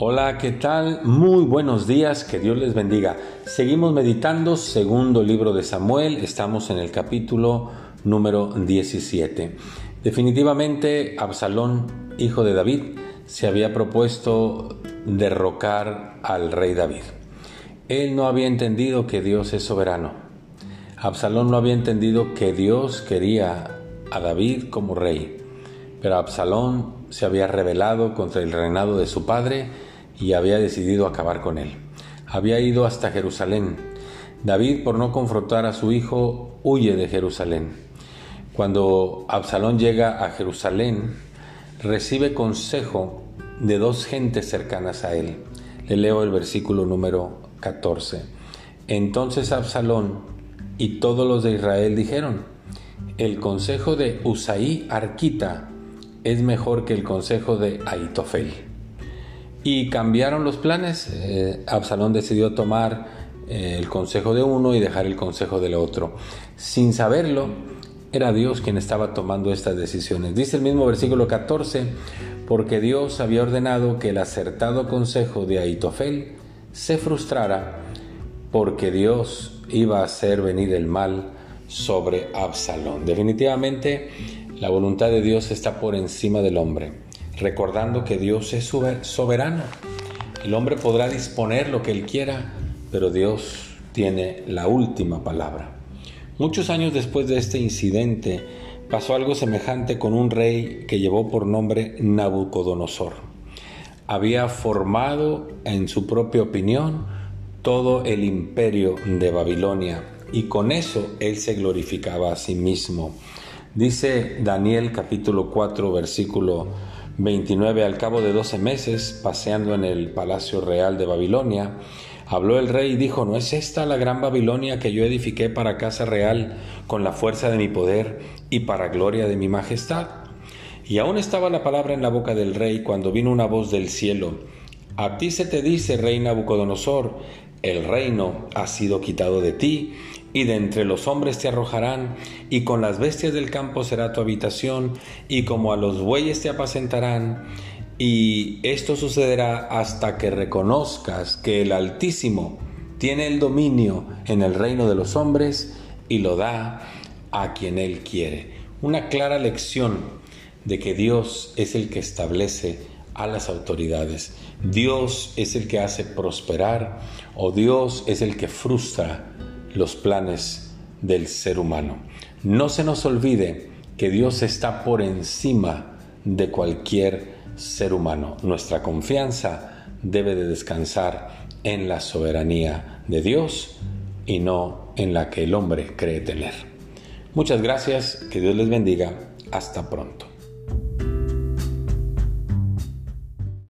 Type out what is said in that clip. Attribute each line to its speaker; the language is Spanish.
Speaker 1: Hola, ¿qué tal? Muy buenos días, que Dios les bendiga. Seguimos meditando segundo libro de Samuel, estamos en el capítulo número 17. Definitivamente Absalón, hijo de David, se había propuesto derrocar al rey David. Él no había entendido que Dios es soberano. Absalón no había entendido que Dios quería a David como rey. Pero Absalón se había rebelado contra el reinado de su padre y había decidido acabar con él. Había ido hasta Jerusalén. David, por no confrontar a su hijo, huye de Jerusalén. Cuando Absalón llega a Jerusalén, recibe consejo de dos gentes cercanas a él. Le leo el versículo número 14. Entonces Absalón y todos los de Israel dijeron, el consejo de Usaí Arquita es mejor que el consejo de Aitofel y cambiaron los planes. Eh, Absalón decidió tomar eh, el consejo de uno y dejar el consejo del otro. Sin saberlo, era Dios quien estaba tomando estas decisiones. Dice el mismo versículo 14, porque Dios había ordenado que el acertado consejo de Aitofel se frustrara, porque Dios iba a hacer venir el mal sobre Absalón. Definitivamente, la voluntad de Dios está por encima del hombre recordando que Dios es soberano. El hombre podrá disponer lo que él quiera, pero Dios tiene la última palabra. Muchos años después de este incidente, pasó algo semejante con un rey que llevó por nombre Nabucodonosor. Había formado en su propia opinión todo el imperio de Babilonia y con eso él se glorificaba a sí mismo. Dice Daniel capítulo 4 versículo 29, al cabo de doce meses, paseando en el palacio real de Babilonia, habló el rey y dijo, ¿no es esta la gran Babilonia que yo edifiqué para casa real con la fuerza de mi poder y para gloria de mi majestad? Y aún estaba la palabra en la boca del rey cuando vino una voz del cielo. A ti se te dice, rey Nabucodonosor, el reino ha sido quitado de ti y de entre los hombres te arrojarán, y con las bestias del campo será tu habitación, y como a los bueyes te apacentarán, y esto sucederá hasta que reconozcas que el Altísimo tiene el dominio en el reino de los hombres y lo da a quien él quiere. Una clara lección de que Dios es el que establece a las autoridades. Dios es el que hace prosperar o Dios es el que frustra los planes del ser humano. No se nos olvide que Dios está por encima de cualquier ser humano. Nuestra confianza debe de descansar en la soberanía de Dios y no en la que el hombre cree tener. Muchas gracias, que Dios les bendiga, hasta pronto.